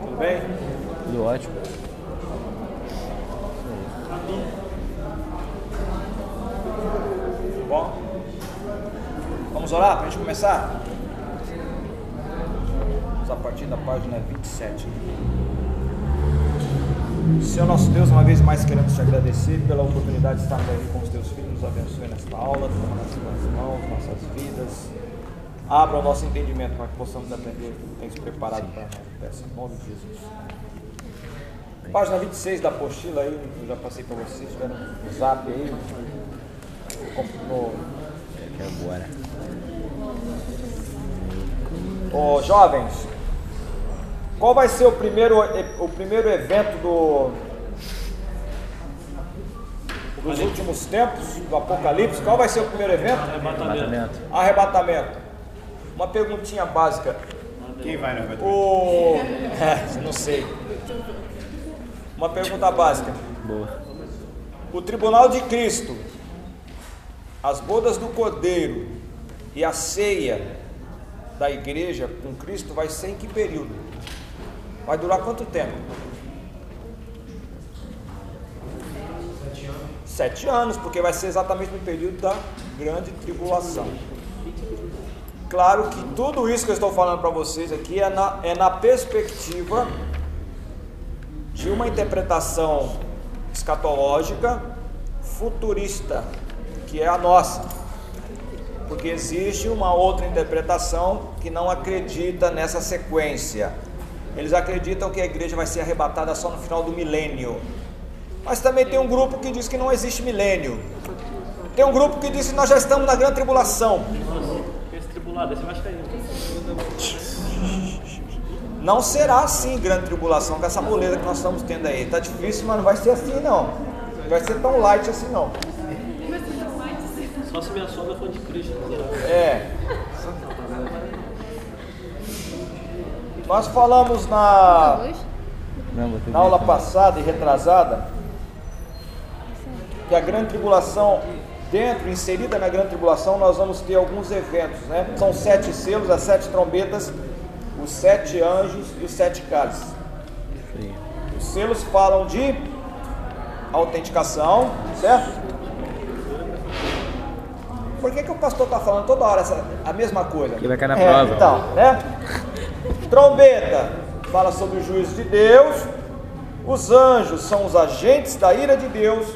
Tudo bem? Tudo ótimo. Bom? Vamos orar para a gente começar? Vamos a partir da página 27. Senhor nosso Deus, uma vez mais queremos te agradecer pela oportunidade de estarmos aqui com os. Nos abençoe nesta aula, toma nas tuas mãos, nossas vidas. Abra o nosso entendimento para que possamos aprender o que tens preparado para nós. Peço em nome de Jesus. Página 26 da apostila aí, eu já passei para vocês, tiveram no zap aí. No, Que agora. Ô, jovens, qual vai ser o primeiro, o primeiro evento do, dos últimos tempos, do Apocalipse? Qual vai ser o primeiro evento? Arrebatamento. Arrebatamento. Uma perguntinha básica. Quem vai no arrebatamento? O. É, não sei. Uma pergunta básica. Boa. O tribunal de Cristo, as bodas do Cordeiro e a ceia da igreja com Cristo vai ser em que período? Vai durar quanto tempo? Sete anos, porque vai ser exatamente no período da grande tribulação. Claro que tudo isso que eu estou falando para vocês aqui é na, é na perspectiva de uma interpretação escatológica futurista, que é a nossa. Porque existe uma outra interpretação que não acredita nessa sequência. Eles acreditam que a igreja vai ser arrebatada só no final do milênio. Mas também tem um grupo que diz que não existe milênio. Tem um grupo que diz que nós já estamos na grande tribulação. Não será assim grande tribulação com essa moleza que nós estamos tendo aí. Tá difícil, mas não vai ser assim não. Não vai ser tão light assim não. Só se minha sogra for de Cristo. né? É. Nós falamos na, na aula passada e retrasada que a grande tribulação, dentro, inserida na grande tribulação, nós vamos ter alguns eventos, né? São sete selos, as sete trombetas, os sete anjos e os sete cálices. Os selos falam de autenticação, certo? Por que, que o pastor está falando toda hora essa, a mesma coisa? Porque vai cair na É, prova. Então, né? Trombeta fala sobre o juízo de Deus. Os anjos são os agentes da ira de Deus.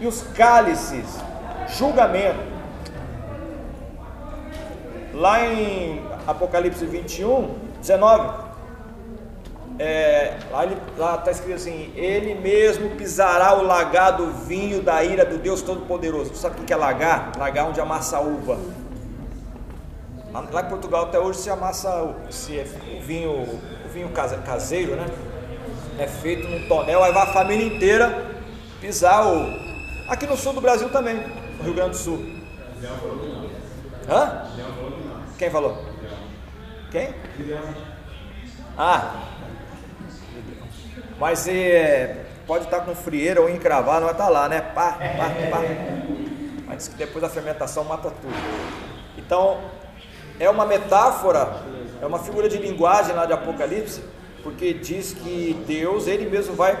E os cálices, julgamento. Lá em Apocalipse 21, 19, é, lá está escrito assim: Ele mesmo pisará o lagar do vinho da ira do Deus Todo-Poderoso. Sabe o que é lagar? Lagar onde amassa a uva. Lá em Portugal até hoje se amassa se é o vinho, o vinho case- caseiro, né? É feito num tonel, aí vai a família inteira pisar o. Aqui no sul do Brasil também, no Rio Grande do Sul. Hã? Quem falou? Quem? Ah, mas é, pode estar com frieira ou encravado, vai estar lá, né? Pá, pá, pá. Mas diz que depois a fermentação mata tudo. Então, é uma metáfora, é uma figura de linguagem lá de Apocalipse, porque diz que Deus, Ele mesmo vai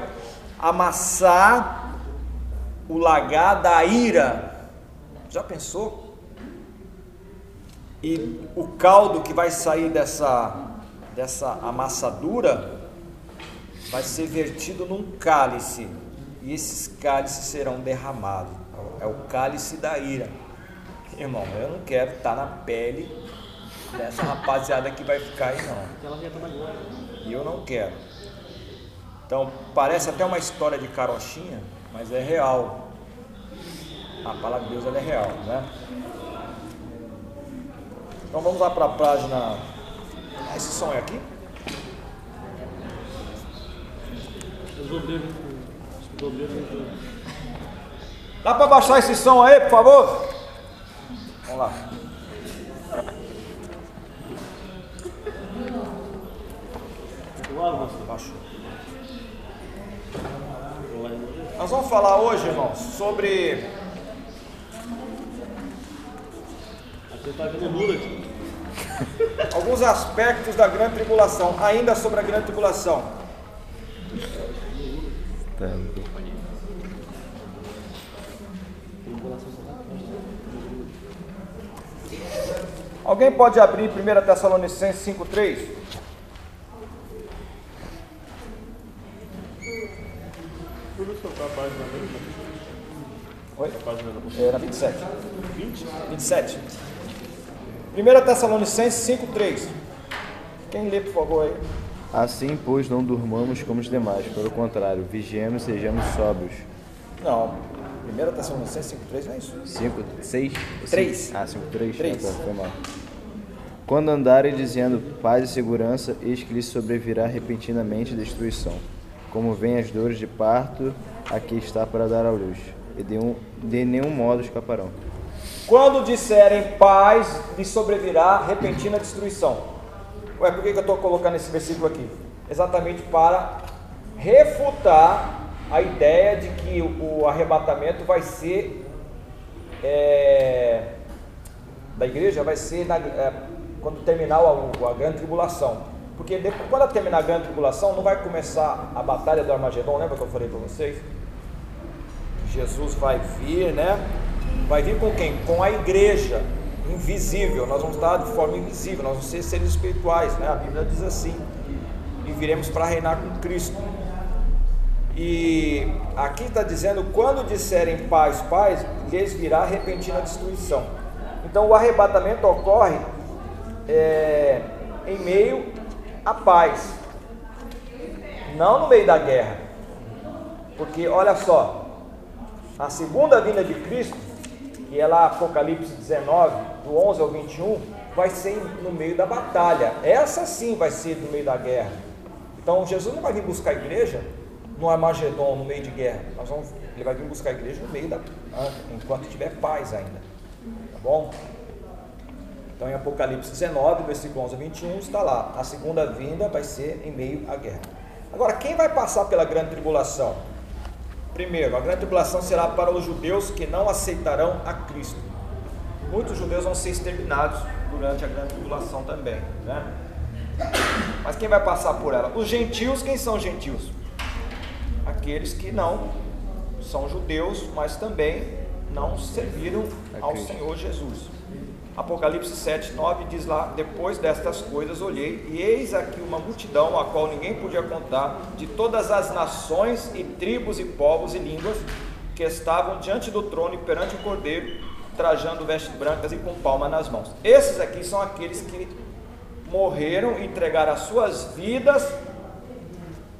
amassar o lagar da ira. Já pensou? E o caldo que vai sair dessa, dessa amassadura vai ser vertido num cálice, e esses cálices serão derramados. É o cálice da ira. Irmão, eu não quero estar na pele dessa rapaziada que vai ficar aí, não. E eu não quero. Então, parece até uma história de carochinha, mas é real. A palavra de Deus é real, né? Então vamos lá para a página. Ah, esse som é aqui? Os obreiros, os obreiros, Dá para baixar esse som aí, por favor? Vamos lá. Baixou. Nós vamos falar hoje, irmãos, sobre Você tá vendo Lula aqui. Alguns aspectos da grande tribulação, ainda sobre a grande tribulação. Alguém pode abrir 1 Tessalonicenses 5,3? Professor, tá a página mesmo? Oi? A página da Era 27. 20? 27. 1 Tessalonicenses 5,3. Quem lê, por favor, aí? Assim, pois, não durmamos como os demais. Pelo contrário, vigiemos e sejamos sóbrios. Não. 1 Tessalonicenses 5,3 não é isso. 5, 6? Três. Ah, 5, 3? Três. Ah, tá, foi mal. Quando andarem dizendo paz e segurança, eis que lhes sobrevirá repentinamente destruição. Como vêm as dores de parto, aqui está para dar à luz. E de, um, de nenhum modo escaparão. Quando disserem paz, lhe sobrevirá repentina destruição. Ué, por que que eu estou colocando esse versículo aqui? Exatamente para refutar a ideia de que o, o arrebatamento vai ser é, da igreja, vai ser na- é, quando terminar a, a grande tribulação. Porque depois, quando terminar a grande tribulação, não vai começar a batalha do Armagedon, lembra que eu falei para vocês? Jesus vai vir, né? Vai vir com quem? Com a igreja invisível. Nós vamos estar de forma invisível, nós vamos ser seres espirituais, né? A Bíblia diz assim. E viremos para reinar com Cristo. E aqui está dizendo: quando disserem paz, paz, lhes virá repentina destruição. Então o arrebatamento ocorre é, em meio à paz, não no meio da guerra. Porque olha só, a segunda vinda de Cristo, que é lá Apocalipse 19, do 11 ao 21, vai ser no meio da batalha. Essa sim vai ser no meio da guerra. Então Jesus não vai vir buscar a igreja no Armagedon, no meio de guerra. Nós vamos, ele vai vir buscar a igreja no meio da. enquanto tiver paz ainda. Tá bom? Então em Apocalipse 19, versículo 11 a 21, está lá. A segunda vinda vai ser em meio à guerra. Agora, quem vai passar pela grande tribulação? Primeiro, a grande tribulação será para os judeus que não aceitarão a Cristo. Muitos judeus vão ser exterminados durante a grande tribulação também, né? Mas quem vai passar por ela? Os gentios, quem são os gentios? Aqueles que não são judeus, mas também não serviram ao. Senhor Jesus. Apocalipse 7, 9 diz lá: Depois destas coisas olhei, e eis aqui uma multidão, a qual ninguém podia contar, de todas as nações e tribos e povos e línguas, que estavam diante do trono e perante o cordeiro, trajando vestes brancas e com palma nas mãos. Esses aqui são aqueles que morreram e entregaram as suas vidas,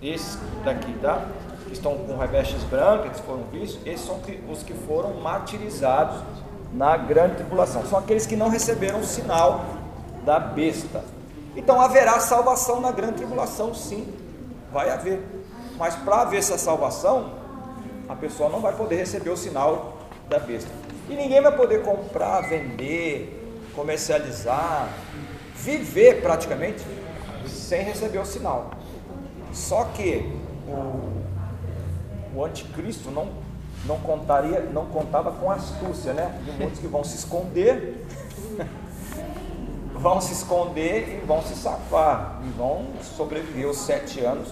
esses daqui, tá? Que estão com vestes brancas, que foram vistos, esses são os que foram martirizados na grande tribulação. São aqueles que não receberam o sinal da besta. Então haverá salvação na grande tribulação, sim, vai haver. Mas para haver essa salvação, a pessoa não vai poder receber o sinal da besta. E ninguém vai poder comprar, vender, comercializar, viver praticamente sem receber o sinal. Só que o, o anticristo não, não contaria, não contava com astúcia, né? De muitos que vão se esconder, vão se esconder e vão se safar, e vão sobreviver os sete anos.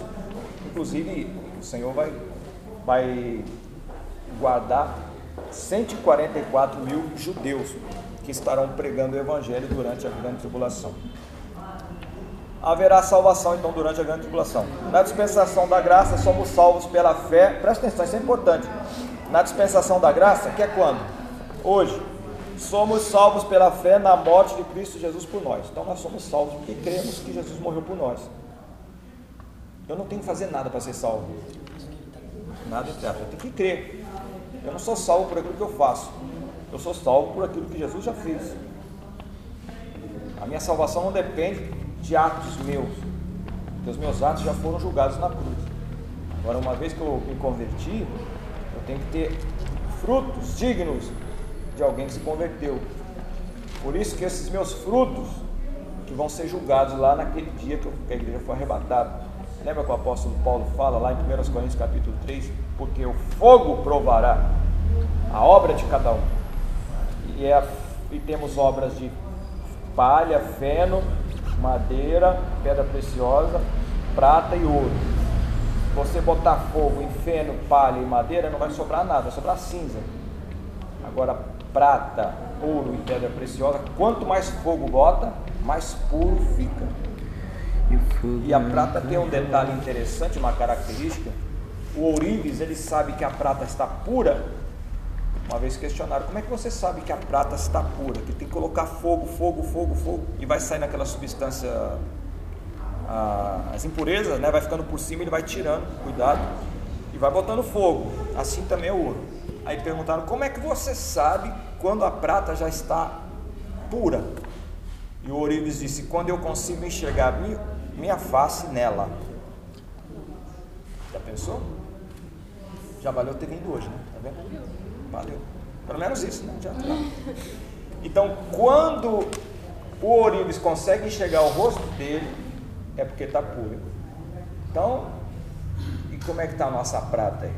Inclusive, o Senhor vai, vai guardar 144 mil judeus que estarão pregando o Evangelho durante a grande tribulação haverá salvação então durante a grande tribulação. Na dispensação da graça somos salvos pela fé. Presta atenção, isso é importante. Na dispensação da graça, que é quando? Hoje. Somos salvos pela fé na morte de Cristo Jesus por nós. Então nós somos salvos porque cremos que Jesus morreu por nós. Eu não tenho que fazer nada para ser salvo. Nada aspas. Eu tenho que crer. Eu não sou salvo por aquilo que eu faço. Eu sou salvo por aquilo que Jesus já fez. A minha salvação não depende de atos meus, porque os meus atos já foram julgados na cruz. Agora, uma vez que eu me converti, tenho que ter frutos dignos de alguém que se converteu. Por isso que esses meus frutos que vão ser julgados lá naquele dia que a igreja foi arrebatada. Lembra que o apóstolo Paulo fala lá em 1 Coríntios capítulo 3? Porque o fogo provará a obra de cada um. E é e temos obras de palha, feno, madeira, pedra preciosa, prata e ouro. Você botar fogo em feno, palha e madeira, não vai sobrar nada, vai sobrar cinza. Agora, prata, ouro e pedra preciosa, quanto mais fogo bota, mais puro fica. E a prata tem um detalhe interessante, uma característica. O ourives, ele sabe que a prata está pura. Uma vez questionaram, como é que você sabe que a prata está pura? Que tem que colocar fogo, fogo, fogo, fogo, e vai sair naquela substância, as impurezas, né? vai ficando por cima, ele vai tirando, cuidado, e vai botando fogo. Assim também é o ouro. Aí perguntaram, como é que você sabe quando a prata já está pura? E o ourives disse, quando eu consigo enxergar minha, minha face nela. Já pensou? Já valeu ter vindo hoje, né? Tá vendo? Valeu. Pelo menos isso, né? Já tá. Então, quando o ourives consegue enxergar o rosto dele, é porque está puro. Então, e como é que está a nossa prata aí?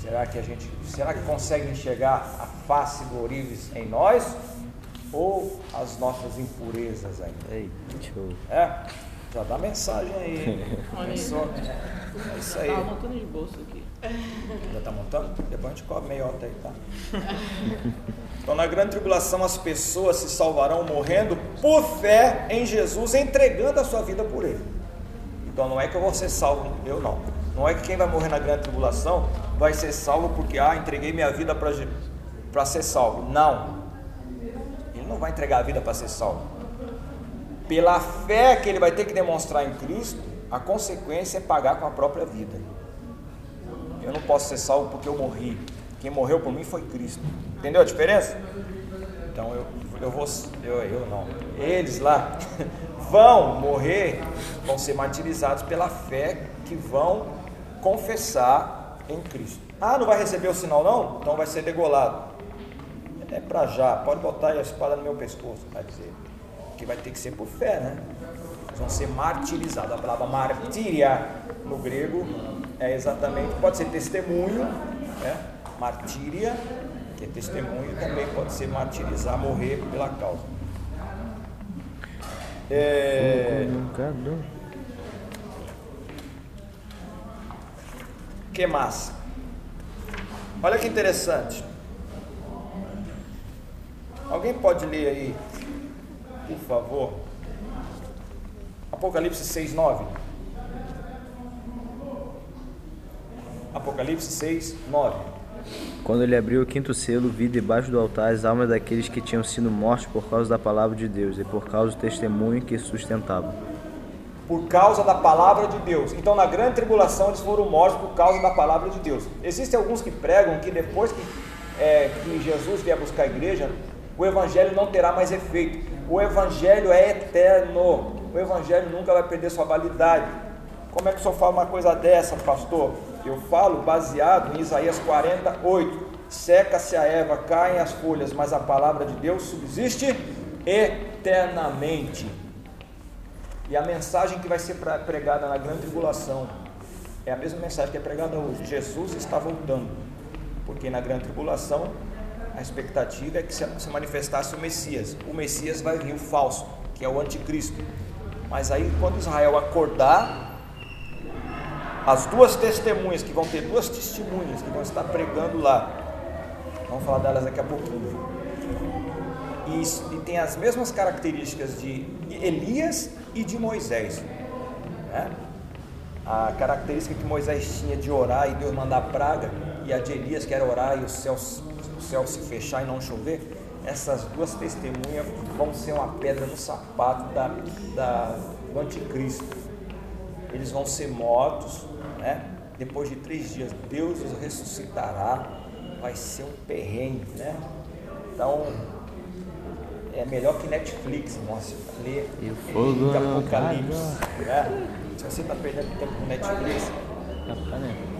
Será que a gente, será que consegue enxergar a face do ourives em nós? Ou as nossas impurezas aí? Ei, show. É? Já dá mensagem aí. Olha? É isso aí. Tava montando de bolsa aqui. Já está montando? Depois a gente come meiota aí, tá? Então, na grande tribulação, as pessoas se salvarão morrendo por fé em Jesus, entregando a sua vida por Ele. Então, não é que eu vou ser salvo, eu não. Não é que quem vai morrer na grande tribulação vai ser salvo porque, ah, entreguei minha vida para ser salvo. Não. Ele não vai entregar a vida para ser salvo. Pela fé que ele vai ter que demonstrar em Cristo, a consequência é pagar com a própria vida. Eu não posso ser salvo porque eu morri. Quem morreu por mim foi Cristo. Entendeu a diferença? Então eu, eu vou, eu, eu não. Eles lá vão morrer, vão ser martirizados pela fé que vão confessar em Cristo. Ah, não vai receber o sinal não? Então vai ser degolado. É para já, pode botar a espada no meu pescoço, vai dizer. Que vai ter que ser por fé, né? Eles vão ser martirizados. A palavra martíria no grego é exatamente, pode ser testemunho, né? Martíria, que é testemunho, também pode ser martirizar, morrer pela causa. É, que mais? Olha que interessante. Alguém pode ler aí, por favor? Apocalipse 6, 9. Apocalipse 6, 9. Quando ele abriu o quinto selo, vi debaixo do altar as almas daqueles que tinham sido mortos por causa da palavra de Deus e por causa do testemunho que sustentavam. Por causa da palavra de Deus. Então, na grande tribulação, eles foram mortos por causa da palavra de Deus. Existem alguns que pregam que depois que, é, que Jesus vier buscar a igreja, o evangelho não terá mais efeito. O evangelho é eterno. O evangelho nunca vai perder sua validade. Como é que o senhor fala uma coisa dessa, pastor? Eu falo baseado em Isaías 48. Seca-se a erva, caem as folhas, mas a palavra de Deus subsiste eternamente. E a mensagem que vai ser pregada na grande tribulação é a mesma mensagem que é pregada hoje. Jesus está voltando. Porque na grande tribulação a expectativa é que se manifestasse o Messias. O Messias vai vir o falso, que é o anticristo. Mas aí quando Israel acordar, as duas testemunhas, que vão ter duas testemunhas que vão estar pregando lá. Vamos falar delas daqui a pouquinho. E, e tem as mesmas características de Elias e de Moisés. Né? A característica que Moisés tinha de orar e Deus mandar praga, e a de Elias que era orar e o céu, o céu se fechar e não chover. Essas duas testemunhas vão ser uma pedra no sapato da, da, do anticristo. Eles vão ser mortos, né? Depois de três dias, Deus os ressuscitará. Vai ser um perrengue, né? Então, é melhor que Netflix, o fogo de Apocalipse. né? Se você está perdendo tempo com Netflix,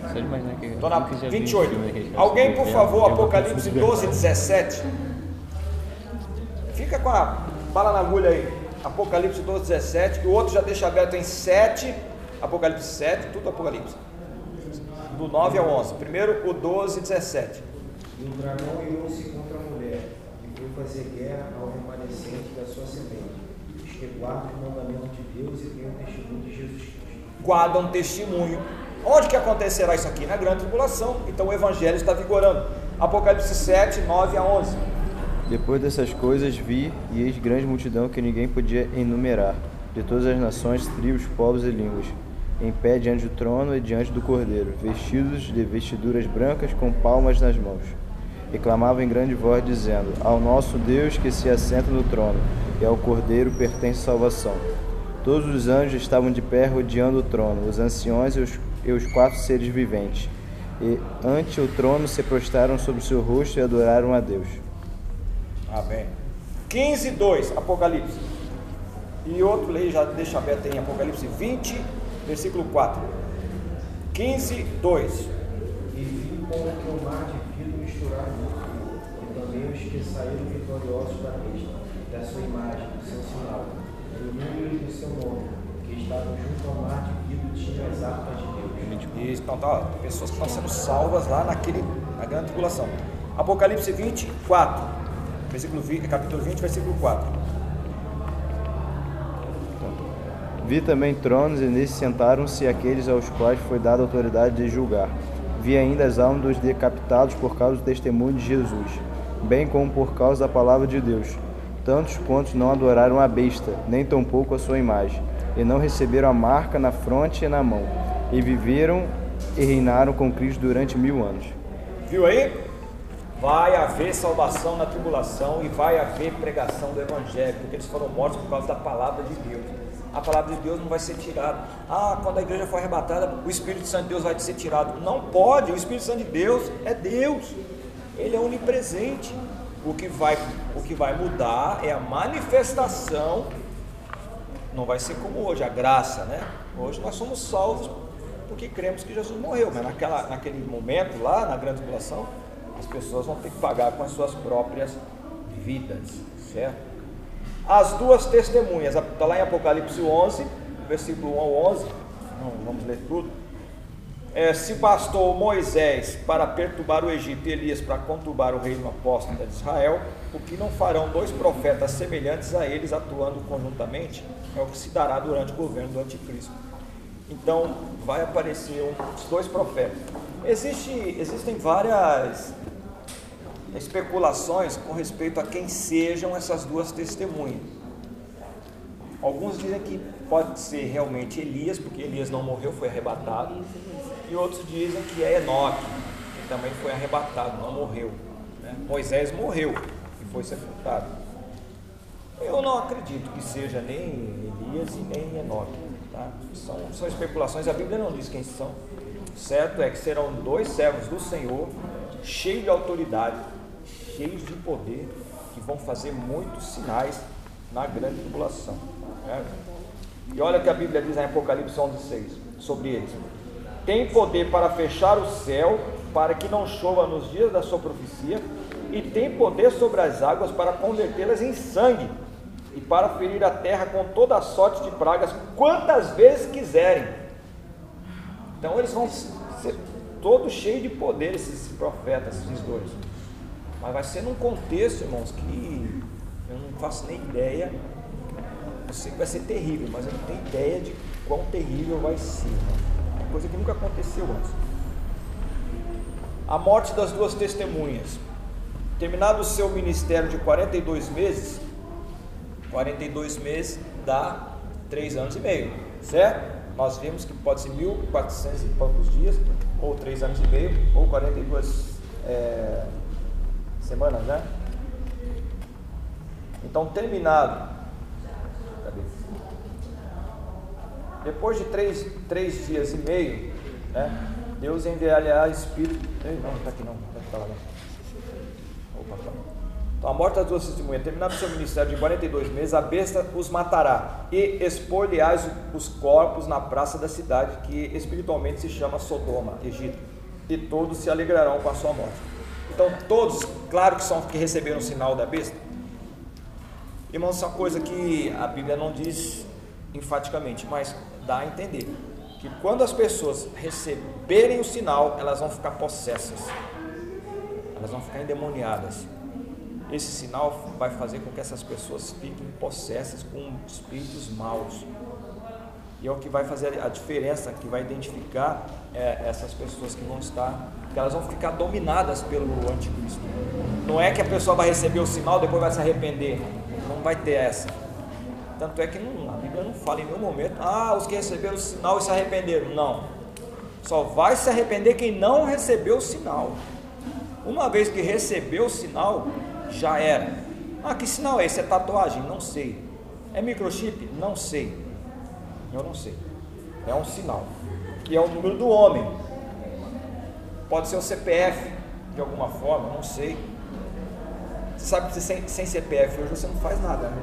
Só de imaginar que Estou na nunca já vi um 28. filme daquele. Alguém, por favor, Apocalipse conseguir. 12, 17. Fica com a bala na agulha aí. Apocalipse 12, 17. O outro já deixa aberto em 7. Apocalipse 7, tudo Apocalipse. Do 9 ao 11. Primeiro o 12, 17. E o dragão irou-se contra a mulher, e foi fazer guerra ao remanescente da sua semente, os que guardam o mandamento de Deus e têm o testemunho de Jesus Cristo. Guardam testemunho. Onde que acontecerá isso aqui? Na grande tribulação. Então o evangelho está vigorando. Apocalipse 7, 9 a 11. Depois dessas coisas vi, e eis grande multidão que ninguém podia enumerar, de todas as nações, tribos, povos e línguas, em pé diante do trono e diante do cordeiro, vestidos de vestiduras brancas com palmas nas mãos. E clamavam em grande voz, dizendo: Ao nosso Deus que se assenta no trono, e ao cordeiro pertence salvação. Todos os anjos estavam de pé rodeando o trono, os anciões e os, e os quatro seres viventes. E ante o trono se prostraram sobre o seu rosto e adoraram a Deus. Amém. 15, 2, Apocalipse. E outro lei já deixa aberto em Apocalipse 20, versículo 4. 15, 2. E vi como que o mar de vidro misturado no rio, e também os que saíram vitoriosos da besta, da sua imagem, do seu sinal, do número do seu nome, que estavam junto ao mar de vidro tinham as armas de Deus. Isso, então tá, ó, pessoas que estão sendo salvas lá naquele, na grande tribulação. Apocalipse 20, 4. Versículo 20, capítulo 20, versículo 4. Vi também tronos, e nesses sentaram-se aqueles aos quais foi dada a autoridade de julgar. Vi ainda as almas dos decapitados por causa do testemunho de Jesus, bem como por causa da palavra de Deus. Tantos quantos não adoraram a besta, nem tampouco a sua imagem, e não receberam a marca na fronte e na mão, e viveram e reinaram com Cristo durante mil anos. Viu aí? Vai haver salvação na tribulação e vai haver pregação do Evangelho, porque eles foram mortos por causa da palavra de Deus. A palavra de Deus não vai ser tirada. Ah, quando a igreja for arrebatada, o Espírito Santo de Deus vai ser tirado. Não pode, o Espírito Santo de Deus é Deus, ele é onipresente. O que vai, o que vai mudar é a manifestação, não vai ser como hoje, a graça, né? Hoje nós somos salvos porque cremos que Jesus morreu, mas naquela, naquele momento lá, na grande tribulação, as pessoas vão ter que pagar com as suas próprias vidas, certo? As duas testemunhas, está lá em Apocalipse 11, versículo 1 ao 11, não vamos ler tudo. É, se bastou Moisés para perturbar o Egito e Elias para conturbar o reino apóstolo de Israel, o que não farão dois profetas semelhantes a eles atuando conjuntamente é o que se dará durante o governo do anticristo. Então vai aparecer um, os dois profetas. Existe, existem várias especulações com respeito a quem sejam essas duas testemunhas. Alguns dizem que pode ser realmente Elias, porque Elias não morreu, foi arrebatado. E outros dizem que é Enoque, que também foi arrebatado, não morreu. né? Moisés morreu e foi sepultado. Eu não acredito que seja nem Elias e nem Enoque. Tá? São, são especulações, a Bíblia não diz quem são. Certo é que serão dois servos do Senhor, cheios de autoridade, cheios de poder, que vão fazer muitos sinais na grande tribulação. né? E olha o que a Bíblia diz em Apocalipse 11,6 sobre eles: Tem poder para fechar o céu, para que não chova nos dias da sua profecia, e tem poder sobre as águas para convertê-las em sangue, e para ferir a terra com toda a sorte de pragas, quantas vezes quiserem. Então eles vão ser todos cheios de poder, esses profetas, esses dois. Mas vai ser num contexto, irmãos, que eu não faço nem ideia. Eu sei que vai ser terrível, mas eu não tenho ideia de quão terrível vai ser. Uma coisa que nunca aconteceu antes. A morte das duas testemunhas. Terminado o seu ministério de 42 meses, 42 meses dá 3 anos e meio, certo? Nós vimos que pode ser 1.400 e poucos dias, ou 3 anos e meio, ou 42 é, semanas, né? Então, terminado. Depois de três, três dias e meio, né? Deus enviará Espírito. Ei, não, não está aqui não, está lá não. Opa, tá. Então, a morte das duas testemunhas, terminado seu ministério de 42 meses, a besta os matará e expor-lhe-ás os corpos na praça da cidade, que espiritualmente se chama Sodoma, Egito, e todos se alegrarão com a sua morte. Então, todos, claro que são que receberam o sinal da besta. Irmãos, é uma coisa que a Bíblia não diz enfaticamente, mas dá a entender que quando as pessoas receberem o sinal, elas vão ficar possessas, elas vão ficar endemoniadas. esse sinal vai fazer com que essas pessoas fiquem possessas com espíritos maus. E é o que vai fazer a diferença, que vai identificar é, essas pessoas que vão estar, que elas vão ficar dominadas pelo anticristo. Não é que a pessoa vai receber o sinal, depois vai se arrepender. Não vai ter essa. Tanto é que não, a Bíblia não fala em nenhum momento, ah, os que receberam o sinal e se arrependeram. Não. Só vai se arrepender quem não recebeu o sinal. Uma vez que recebeu o sinal, já era. Ah, que sinal é esse? É tatuagem? Não sei. É microchip? Não sei. Eu não sei. É um sinal. Que é o número do homem. Pode ser o CPF, de alguma forma, não sei. Você sabe que sem, sem CPF hoje você não faz nada. Né?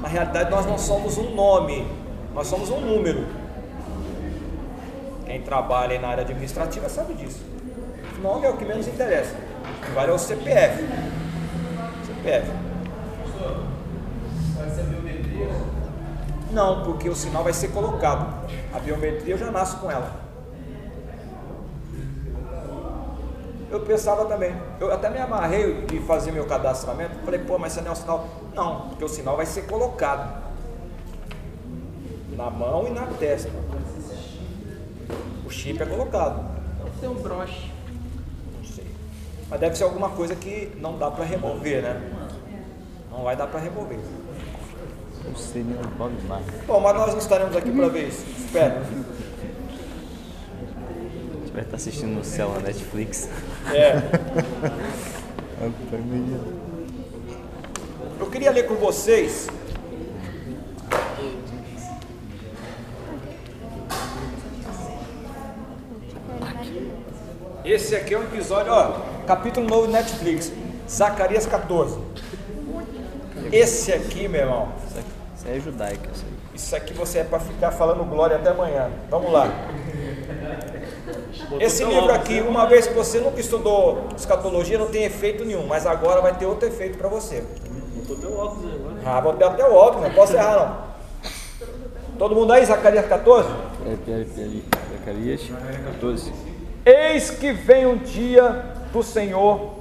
Na realidade, nós não somos um nome, nós somos um número. Quem trabalha na área administrativa sabe disso. O nome é o que menos interessa. O que vale é o CPF. CPF. Vai ser biometria? Não, porque o sinal vai ser colocado. A biometria eu já nasço com ela. Eu pensava também, eu até me amarrei de fazer meu cadastramento. Falei, pô, mas isso não é um sinal. Não, porque o sinal vai ser colocado na mão e na testa. O chip é colocado. Tem um broche. Não sei. Mas deve ser alguma coisa que não dá para remover, né? Não vai dar para remover. O seria um Bob Marley. Bom, mas nós não estaremos aqui para ver isso. Espera. A gente vai estar assistindo no céu na Netflix. É. Eu queria ler com vocês. Esse aqui é um episódio, ó, capítulo novo do Netflix, Zacarias 14. Esse aqui, meu irmão, Isso aqui- Isso aí é judaica. Isso aí. isso aqui você é para ficar falando glória até amanhã. Vamos lá. Esse livro aqui, uma vez que você nunca estudou escatologia, não tem efeito nenhum, mas agora vai ter outro efeito para você. Botou teu óculos aí agora. Ah, vou ter até o óculos, não posso errar não. Todo mundo aí, Zacarias 14? Peraí, peraí, peraí. Zacarias 14. Eis que vem um dia do Senhor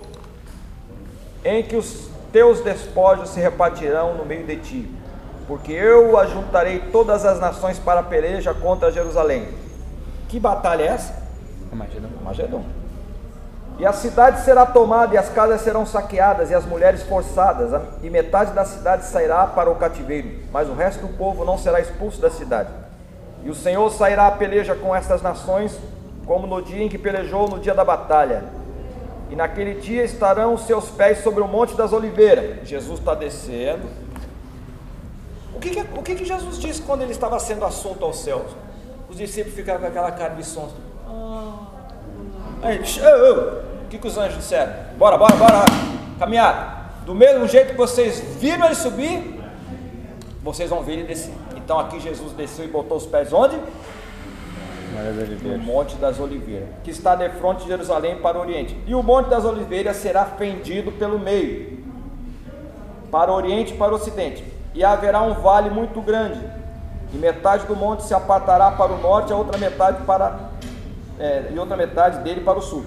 em que os teus despojos se repartirão no meio de ti, porque eu ajuntarei todas as nações para a peleja contra Jerusalém. Que batalha é essa? Armagedon. Magedon. E a cidade será tomada, e as casas serão saqueadas, e as mulheres forçadas, e metade da cidade sairá para o cativeiro, mas o resto do povo não será expulso da cidade. E o Senhor sairá à peleja com estas nações, como no dia em que pelejou no dia da batalha. E naquele dia estarão os seus pés sobre o monte das oliveiras. Jesus está descendo. O que, que- o que, que Jesus disse quando ele estava sendo assunto aos céus? Os discípulos ficaram com aquela cara de sonso. O que, que os anjos disseram? Bora, bora, bora, caminhar. Do mesmo jeito que vocês viram ele subir, vocês vão ver ele descer. Então aqui Jesus desceu e botou os pés onde? No. Monte das Oliveiras, que está de frente de Jerusalém para o Oriente. E o Monte das Oliveiras será fendido pelo meio, para o Oriente e para o Ocidente. E haverá um vale muito grande, e metade do monte se apartará para o norte, a outra metade para é, e outra metade dele para o sul.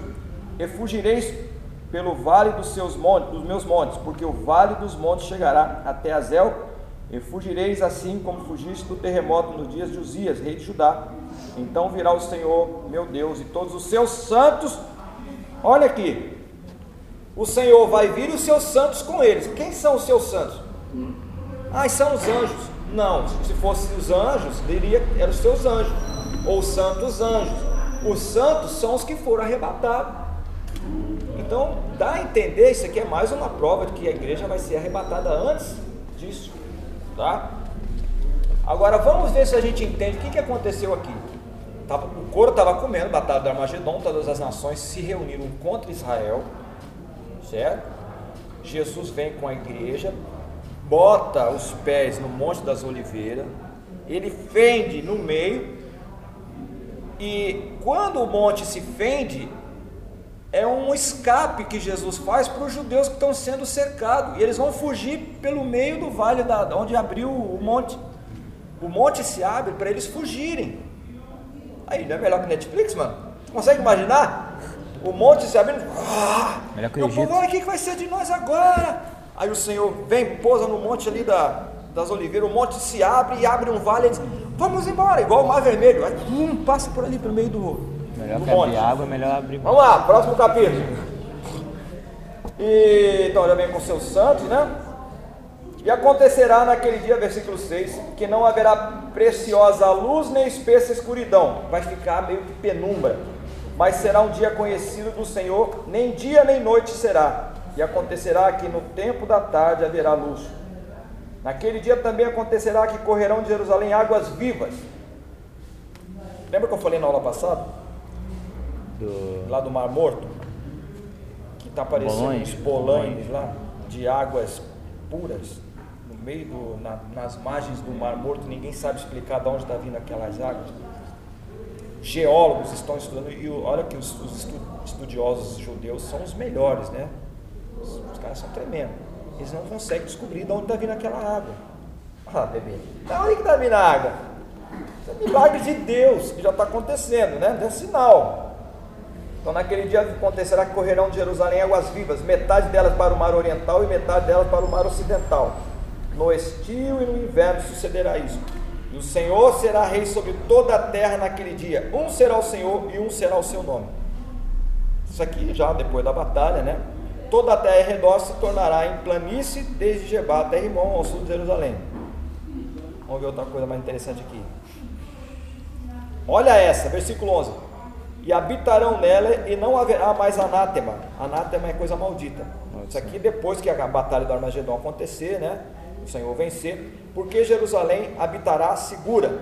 E fugireis pelo vale dos seus montes, dos meus montes, porque o vale dos montes chegará até Azel, e fugireis assim como fugiste do terremoto nos dias de Uzias, rei de Judá. Então virá o Senhor, meu Deus, e todos os seus santos. Olha aqui. O Senhor vai vir e os seus santos com eles. Quem são os seus santos? Ah, são os anjos. Não, se fossem os anjos, diria que eram os seus anjos, ou os santos anjos. Os santos são os que foram arrebatados. Então, dá a entender, isso aqui é mais uma prova de que a igreja vai ser arrebatada antes disso, tá? Agora, vamos ver se a gente entende o que, que aconteceu aqui. O couro estava comendo, batalha do Armagedon, todas as nações se reuniram contra Israel, certo? Jesus vem com a igreja, bota os pés no Monte das Oliveiras, ele fende no meio, e quando o monte se fende, é um escape que Jesus faz para os judeus que estão sendo cercados, e eles vão fugir pelo meio do vale da, onde abriu o monte. O monte se abre para eles fugirem. Aí, não é melhor que Netflix, mano? Consegue imaginar? o monte se abrindo. Ah, Melhor que e o povo, olha o que que vai ser de nós agora. Aí o Senhor vem, pousa no monte ali da, das oliveiras, o monte se abre e abre um vale e diz, vamos embora, igual o mar vermelho. Aí, hum, passa por ali, pelo meio do, Melhor do monte. água, melhor abrir. Vamos lá, próximo capítulo. E, então, já vem com seus santos, né? E acontecerá naquele dia, versículo 6, que não haverá preciosa luz nem espessa escuridão, vai ficar meio que penumbra, mas será um dia conhecido do Senhor, nem dia nem noite será. E acontecerá que no tempo da tarde haverá luz. Naquele dia também acontecerá que correrão de Jerusalém águas vivas. Lembra que eu falei na aula passada? Do... lá do Mar Morto, que está aparecendo Bolões. uns bolões lá de águas puras no meio do, na- nas margens do Mar Morto, ninguém sabe explicar de onde está vindo aquelas águas. Geólogos estão estudando e olha que os, os estu- estudiosos judeus são os melhores, né? Os, os caras são tremendos. Eles não conseguem descobrir de onde está vindo aquela água. Ah, bebê, da onde que está vindo a água? Isso é milagre de Deus que já está acontecendo, né? É sinal. Então naquele dia acontecerá que correrão de Jerusalém águas vivas, metade delas para o mar oriental e metade delas para o mar ocidental. No estio e no inverno sucederá isso. E o Senhor será rei sobre toda a terra naquele dia. Um será o Senhor e um será o seu nome. Isso aqui já depois da batalha, né? Toda a terra ao redor se tornará em planície, desde Jebá até Rimon, ao sul de Jerusalém. Vamos ver outra coisa mais interessante aqui. Olha essa, versículo 11. E habitarão nela e não haverá mais anátema. Anátema é coisa maldita. Isso aqui depois que a batalha do Armagedon acontecer, né? O Senhor vencer, porque Jerusalém habitará segura.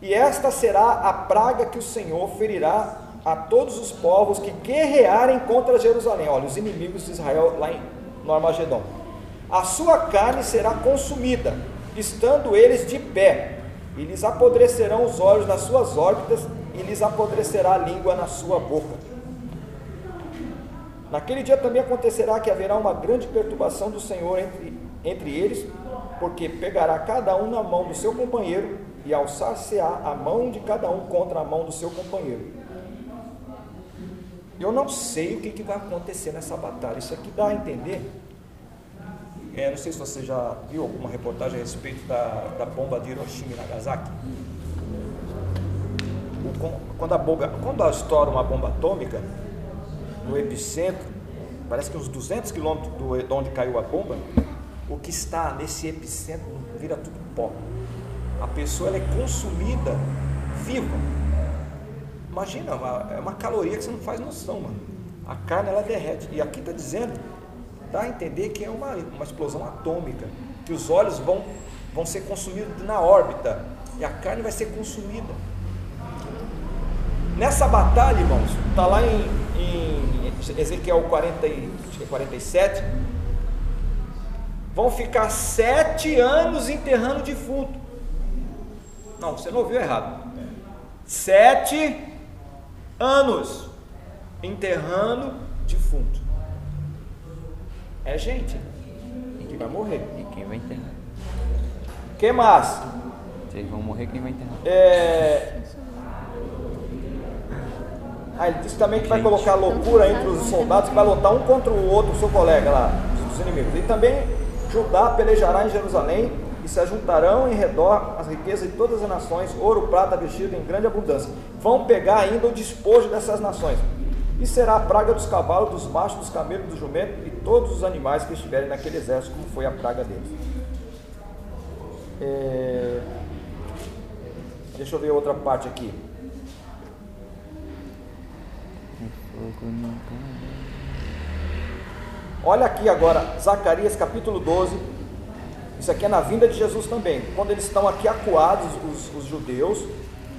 E esta será a praga que o Senhor ferirá a todos os povos que guerrearem contra Jerusalém. Olha, os inimigos de Israel lá em, no Armagedon. A sua carne será consumida, estando eles de pé, e lhes apodrecerão os olhos nas suas órbitas, e lhes apodrecerá a língua na sua boca. Naquele dia também acontecerá que haverá uma grande perturbação do Senhor entre, entre eles, porque pegará cada um na mão do seu companheiro e alçar-se-á a mão de cada um contra a mão do seu companheiro. Eu não sei o que, que vai acontecer nessa batalha. Isso aqui dá a entender. É, não sei se você já viu alguma reportagem a respeito da, da bomba de Hiroshima e Nagasaki. Quando, a bomba, quando estoura uma bomba atômica, no epicentro, parece que uns 200 quilômetros de onde caiu a bomba, o que está nesse epicentro vira tudo pó. A pessoa é consumida viva. Imagina, é uma caloria que você não faz noção, mano. A carne ela derrete. E aqui está dizendo, dá a entender que é uma, uma explosão atômica, que os olhos vão, vão ser consumidos na órbita e a carne vai ser consumida. Nessa batalha, irmãos, está lá em, em Ezequiel 40, e- acho que é 47, vão ficar sete anos enterrando defunto. Não, você não ouviu errado. Sete anos enterrando defunto. É gente que vai morrer. E quem vai enterrar? que mais? Vocês vão morrer, quem vai enterrar? É... Ah, ele disse também que vai colocar loucura entre os soldados, que vai lutar um contra o outro, o seu colega lá, os inimigos. E também Judá pelejará em Jerusalém e se ajuntarão em redor as riquezas de todas as nações, ouro, prata, vestido em grande abundância. Vão pegar ainda o despojo dessas nações. E será a praga dos cavalos, dos machos, dos camelos, dos jumentos e todos os animais que estiverem naquele exército, como foi a praga deles. É... Deixa eu ver outra parte aqui. Olha aqui agora, Zacarias capítulo 12. Isso aqui é na vinda de Jesus também. Quando eles estão aqui acuados, os, os judeus,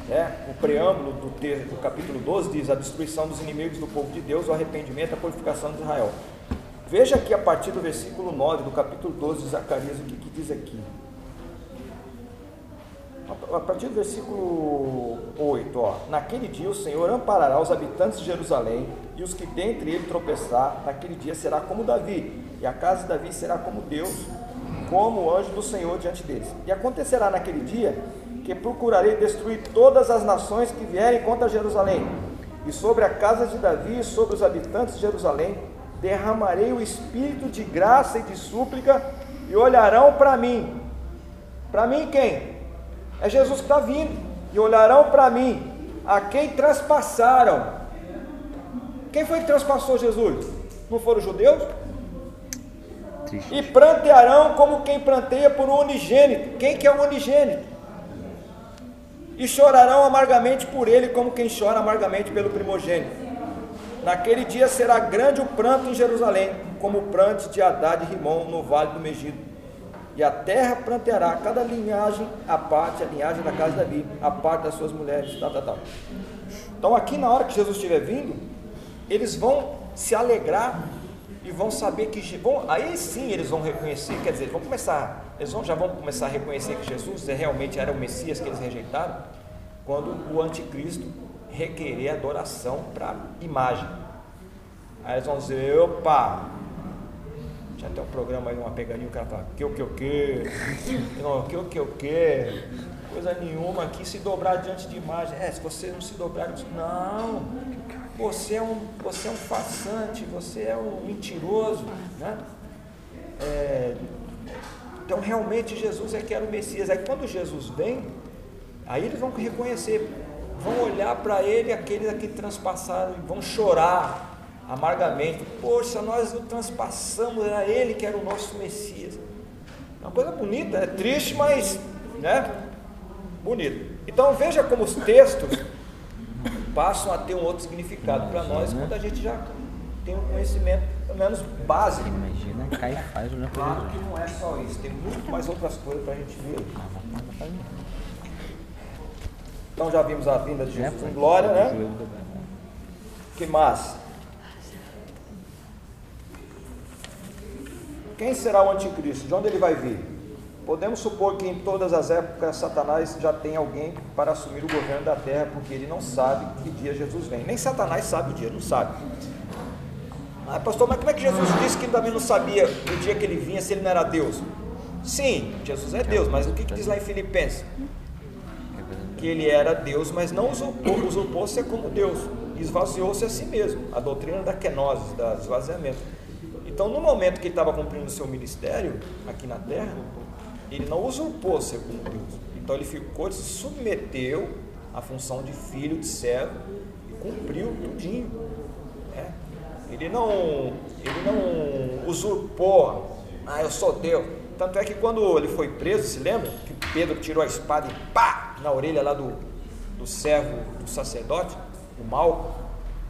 né, o preâmbulo do, do capítulo 12 diz a destruição dos inimigos do povo de Deus, o arrependimento a purificação de Israel. Veja aqui a partir do versículo 9 do capítulo 12 de Zacarias o que, que diz aqui. A partir do versículo 8, ó, naquele dia o Senhor amparará os habitantes de Jerusalém, e os que dentre ele tropeçar, naquele dia será como Davi, e a casa de Davi será como Deus, como o anjo do Senhor diante deles. E acontecerá naquele dia que procurarei destruir todas as nações que vierem contra Jerusalém, e sobre a casa de Davi e sobre os habitantes de Jerusalém derramarei o espírito de graça e de súplica e olharão para mim. Para mim quem? É Jesus que está vindo. E olharão para mim a quem traspassaram. Quem foi que traspassou Jesus? Não foram os judeus? E plantearão como quem planteia por um unigênito. Quem que é o unigênito? E chorarão amargamente por ele, como quem chora amargamente pelo primogênito. Naquele dia será grande o pranto em Jerusalém, como o pranto de Haddad e Rimon no vale do Megido. E a terra planteará cada linhagem à parte, a linhagem da casa de Davi, a parte das suas mulheres, tal, tal, tal. Então aqui na hora que Jesus estiver vindo, eles vão se alegrar e vão saber que vão, aí sim eles vão reconhecer, quer dizer, vão começar, eles vão, já vão começar a reconhecer que Jesus é, realmente era o Messias que eles rejeitaram, quando o anticristo requerer adoração para imagem. Aí eles vão dizer, opa, já tem um programa aí, uma pegadinha, o cara fala, que o que o que, não, que o que o que, coisa nenhuma aqui, se dobrar diante de imagem, é, se você não se dobrar, não, você é um, você é um farsante, você é um mentiroso, né? É, então realmente Jesus é que era o Messias. Aí quando Jesus vem, aí eles vão reconhecer, vão olhar para ele, aqueles que transpassaram, e vão chorar amargamente. Poxa, nós o transpassamos, era ele que era o nosso Messias. É uma coisa bonita, é triste, mas né? bonito. Então veja como os textos passam a ter um outro significado para nós quando a gente já tem um conhecimento, pelo menos básico. Imagina Caifás olhando pra Claro Jesus. que não é só isso, tem muito mais outras coisas para a gente ver. Então já vimos a vinda de Jesus em glória, né? que mais? Quem será o anticristo? De onde ele vai vir? Podemos supor que em todas as épocas Satanás já tem alguém para assumir o governo da terra, porque ele não sabe que dia Jesus vem. Nem Satanás sabe o dia, não sabe. Ah, pastor, mas como é que Jesus disse que também não sabia o dia que ele vinha se ele não era Deus? Sim, Jesus é Deus, mas o que, que diz lá em Filipenses? Que ele era Deus, mas não usurpou, usurpou-se como Deus, esvaziou-se a si mesmo. A doutrina da kenosis, da esvaziamento. Então, no momento que ele estava cumprindo o seu ministério aqui na terra, ele não usurpou ser como Deus. Então, ele ficou, ele se submeteu à função de filho, de servo, e cumpriu tudinho. né? Ele não, ele não usurpou, ah, eu sou Deus. Tanto é que quando ele foi preso, se lembra? Que Pedro tirou a espada e pá, na orelha lá do, do servo, do sacerdote, o mal.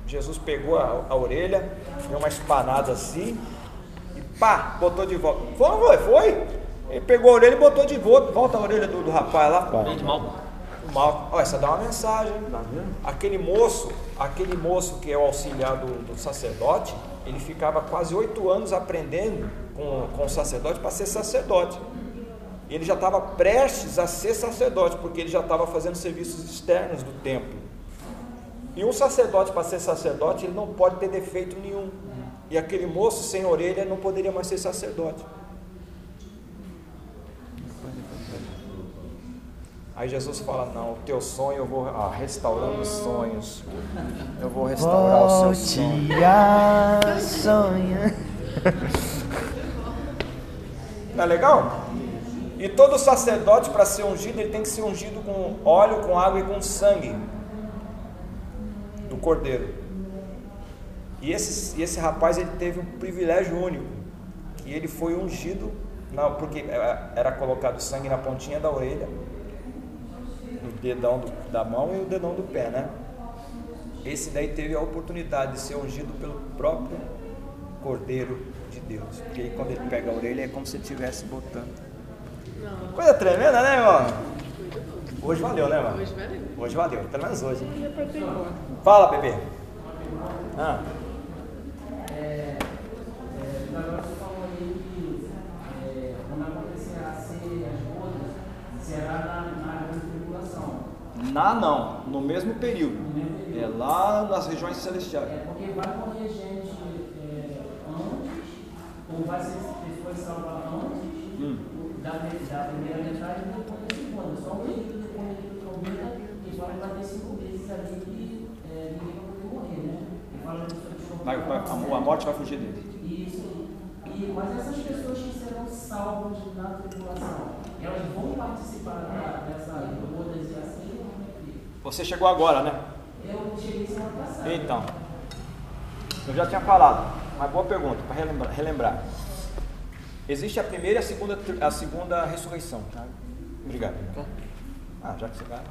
Jesus pegou a, a orelha, deu uma espanada assim, e pá, botou de volta. Foi, foi, foi. Ele pegou a orelha e botou de volta, volta a orelha do, do rapaz lá. De mal. O mal, ó, essa dá uma mensagem. Aquele moço, aquele moço que é o auxiliar do, do sacerdote, ele ficava quase oito anos aprendendo com, com o sacerdote para ser sacerdote. Ele já estava prestes a ser sacerdote, porque ele já estava fazendo serviços externos do templo. E um sacerdote, para ser sacerdote, ele não pode ter defeito nenhum. E aquele moço sem orelha não poderia mais ser sacerdote. Aí Jesus fala: Não, o teu sonho eu vou ah, restaurando os sonhos. Eu vou restaurar o seu sonho. Volte a sonhar. Não é legal? E todo sacerdote, para ser ungido, ele tem que ser ungido com óleo, com água e com sangue do cordeiro. E esse, e esse rapaz ele teve um privilégio único, que ele foi ungido, na, porque era era colocado sangue na pontinha da orelha, dedão do- da mão e o dedão do pé, né? Esse daí teve a oportunidade de ser ungido pelo próprio Cordeiro de Deus. Porque aí quando ele pega a orelha é como se estivesse botando. Coisa tremenda, né, irmão? Hoje valeu, né, irmão? Hoje valeu. Hoje valeu, pelo menos hoje. Embora. Fala, bebê. Ah, Agora você falou aí que é, quando acontecerá ser as bodas, será na, na não, no mesmo período. É lá nas regiões celestiais. É porque vai morrer gente é, antes, ou vai ser depois salvar antes Hum. da, da primeira metade e depois da segunda. Só o período depois do trombeta, que fala que vai ter cinco vezes ali que é, ninguém vai poder morrer, né? E sobre Vai- vai- a a morte vai fugir dele. Isso. E, mas essas pessoas que serão salvas na tribulação, elas vão participar da- dessa e assim? como é que- Você chegou agora, né? Eu cheguei semana passada. Então, eu já tinha falado, mas boa pergunta, para relembrar, relembrar. Existe a primeira e a segunda, a segunda ressurreição. Tá? Obrigado. Ah, já que você vai.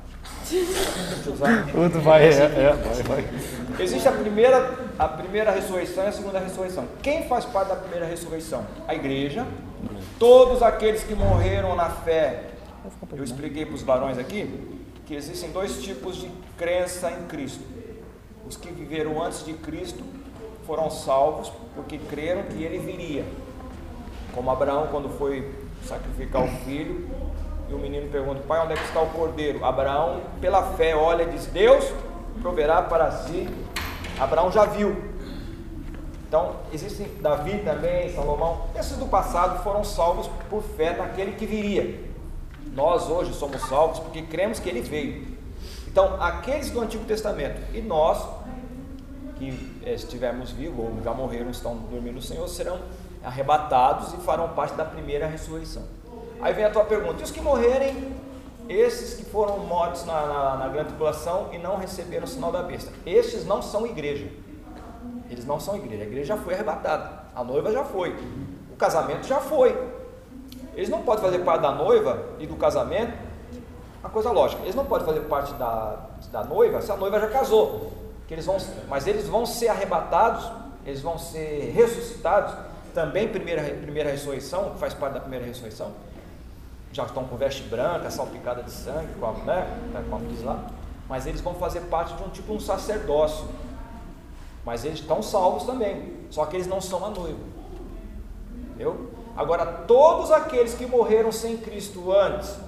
Outro vai, é, é, vai, vai. Existe a primeira, a primeira ressurreição e a segunda ressurreição. Quem faz parte da primeira ressurreição? A igreja. Todos aqueles que morreram na fé. Eu expliquei para os varões aqui que existem dois tipos de crença em Cristo. Os que viveram antes de Cristo foram salvos porque creram que ele viria. Como Abraão, quando foi sacrificar o filho, e o menino pergunta: Pai, onde é que está o cordeiro? Abraão, pela fé, olha e diz: Deus proverá para si. Abraão já viu. Então, existem Davi também, Salomão, esses do passado foram salvos por fé naquele que viria. Nós hoje somos salvos porque cremos que ele veio. Então, aqueles do Antigo Testamento e nós, que eh, estivermos vivos ou já morreram, estão dormindo no Senhor, serão arrebatados e farão parte da primeira ressurreição. Aí vem a tua pergunta: e os que morrerem, esses que foram mortos na, na, na grande tribulação e não receberam o sinal da besta? Estes não são igreja. Eles não são igreja. A igreja já foi arrebatada. A noiva já foi. O casamento já foi. Eles não podem fazer parte da noiva e do casamento. Uma coisa lógica. Eles não podem fazer parte da, da noiva se a noiva já casou. Que eles vão, mas eles vão ser arrebatados. Eles vão ser ressuscitados. Também primeira, primeira ressurreição, que faz parte da primeira ressurreição. Já estão com veste branca, salpicada de sangue, como, né? como diz lá. Mas eles vão fazer parte de um tipo um sacerdócio. Mas eles estão salvos também. Só que eles não são a noiva. Entendeu? Agora, todos aqueles que morreram sem Cristo antes,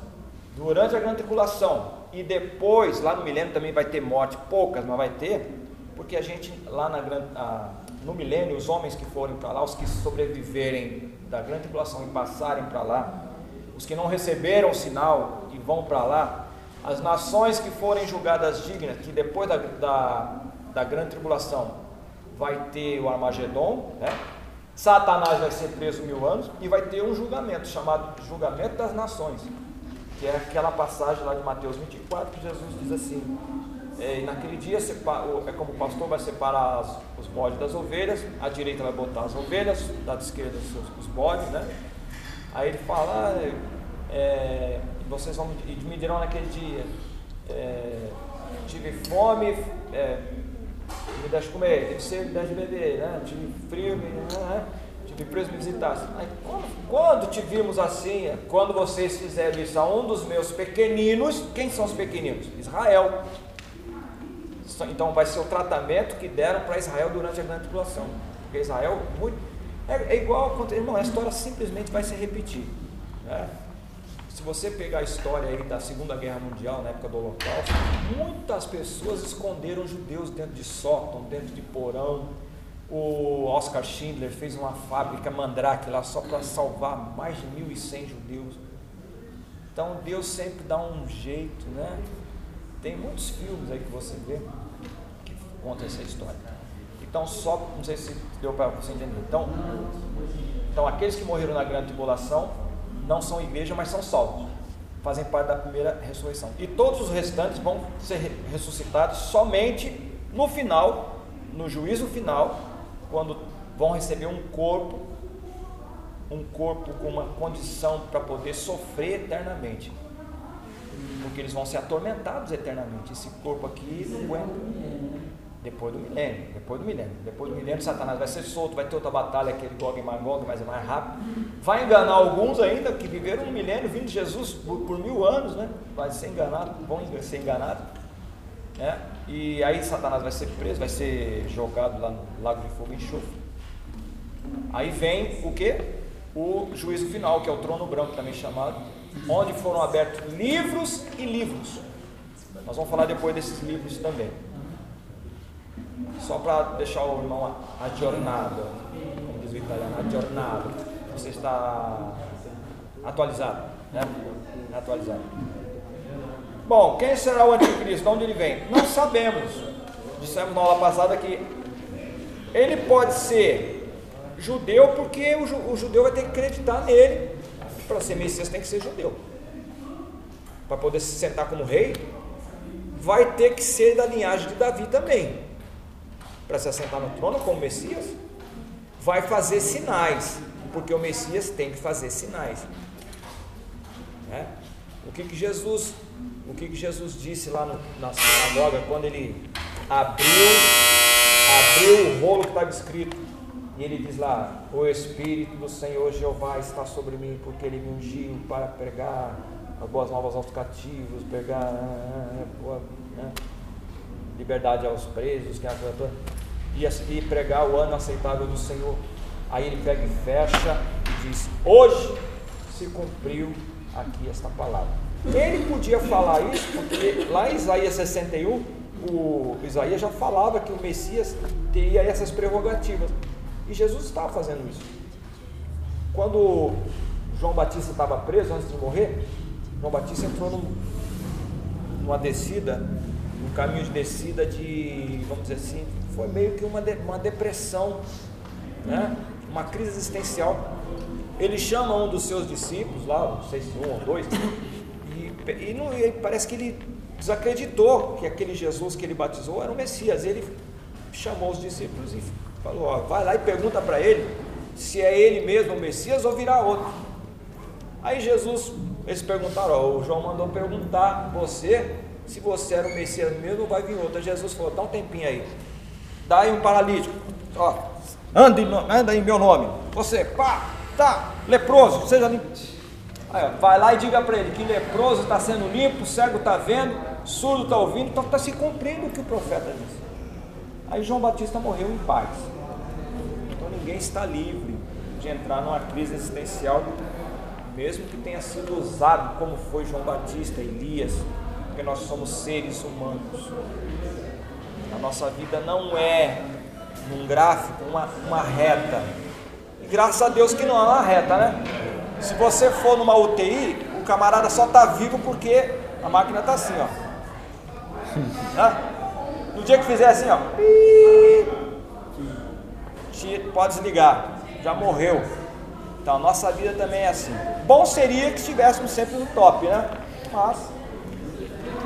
durante a grande tribulação e depois, lá no milênio também vai ter morte, poucas, mas vai ter, porque a gente lá na no milênio, os homens que forem para lá, os que sobreviverem da grande tribulação e passarem para lá, os que não receberam o sinal e vão para lá, as nações que forem julgadas dignas, que depois da, da, da grande tribulação vai ter o Armagedon, né? Satanás vai ser preso mil anos e vai ter um julgamento chamado julgamento das nações, que é aquela passagem lá de Mateus 24 que Jesus diz assim: é, e naquele dia é como o pastor vai separar as, os bodes das ovelhas, a direita vai botar as ovelhas, da esquerda os, os bodes, né? Aí ele fala: ah, é, vocês vão me dirão naquele dia: é, tive fome, é, me deixe comer, tive sede, me deixe beber, né? tive frio, né? tive preso, me visitasse. Aí, quando, quando te vimos assim, quando vocês fizeram isso a um dos meus pequeninos, quem são os pequeninos? Israel. Então vai ser o tratamento que deram para Israel durante a grande tribulação. Porque Israel, muito, é, é igual, irmão, a história simplesmente vai se repetir. Né? Se você pegar a história aí da Segunda Guerra Mundial, na época do Holocausto, muitas pessoas esconderam judeus dentro de sótão, dentro de porão. O Oscar Schindler fez uma fábrica mandrake lá só para salvar mais de 1.100 judeus. Então Deus sempre dá um jeito, né? Tem muitos filmes aí que você vê que contam essa história. Então, só, não sei se deu para você entender. Então, então, aqueles que morreram na grande tribulação não são igreja, mas são salvos. Fazem parte da primeira ressurreição. E todos os restantes vão ser ressuscitados somente no final, no juízo final, quando vão receber um corpo, um corpo com uma condição para poder sofrer eternamente. Porque eles vão ser atormentados eternamente. Esse corpo aqui não aguenta. Depois do milênio, depois do milênio. Depois do milênio, Satanás vai ser solto, vai ter outra batalha, aquele Gog e Magog, mas é mais rápido. Vai enganar alguns ainda que viveram um milênio vindo de Jesus por, por mil anos, né? Vai ser enganado, vão ser enganados. Né? E aí Satanás vai ser preso, vai ser jogado lá no lago de fogo e enxofre. Aí vem o que? O juízo final, que é o trono branco também chamado, onde foram abertos livros e livros. Nós vamos falar depois desses livros também. Só para deixar o irmão adornado, como diz o italiano, adornado. Você está atualizado, né? Atualizado. Bom, quem será o anticristo? De onde ele vem? Não sabemos. dissemos na aula passada que ele pode ser judeu porque o judeu vai ter que acreditar nele. Para ser Messias tem que ser judeu. Para poder se sentar como rei, vai ter que ser da linhagem de Davi também. Para se assentar no trono como Messias, vai fazer sinais, porque o Messias tem que fazer sinais. né? O que, que Jesus, o que, que Jesus disse lá no- na sinagoga quando ele abriu, abriu o rolo que estava escrito e ele diz lá: O Espírito do Senhor Jeová está sobre mim, porque ele me ungiu para pregar as boas novas aos cativos, pregar ah, boa, né, liberdade aos presos, que e, pregar o ano aceitável do Senhor. Aí ele pega e fecha e diz: Hoje se cumpriu aqui esta palavra. Ele podia falar isso porque lá em Isaías 61, o Isaías já falava que o Messias teria essas prerrogativas. E Jesus estava fazendo isso. Quando João Batista estava preso antes de morrer, João Batista entrou num, numa descida, caminho de descida de, vamos dizer assim, foi meio que uma, de- uma depressão, né? uma crise existencial. Ele chama um dos seus discípulos, lá, não sei se um ou dois, e, e não- e parece que ele desacreditou que aquele Jesus que ele batizou era o Messias. Ele chamou os discípulos e falou: ó, vai lá e pergunta para ele se é ele mesmo o Messias ou virá outro. Aí Jesus, eles perguntaram, ó, o João mandou perguntar você se você era o Messias mesmo ou vai vir outro. Aí Jesus falou, dá um tempinho aí. Dá aí um paralítico. Ó, anda em, anda em meu nome. Você, pá, tá, leproso, seja limpo. Aí, ó, vai lá e diga para ele que leproso está sendo limpo, cego está vendo, surdo está ouvindo, então está se cumprindo o que o profeta disse. Aí João Batista morreu em paz. Então ninguém está livre de entrar numa crise existencial, mesmo que tenha sido usado como foi João Batista, Elias, porque nós somos seres humanos. A nossa vida não é num gráfico, uma, uma reta. E graças a Deus que não é uma reta, né? Se você for numa UTI, o camarada só está vivo porque a máquina está assim, ó. No dia que fizer assim, ó. Pode desligar. Já morreu. Então, nossa vida também é assim. Bom seria que estivéssemos sempre no top, né? Mas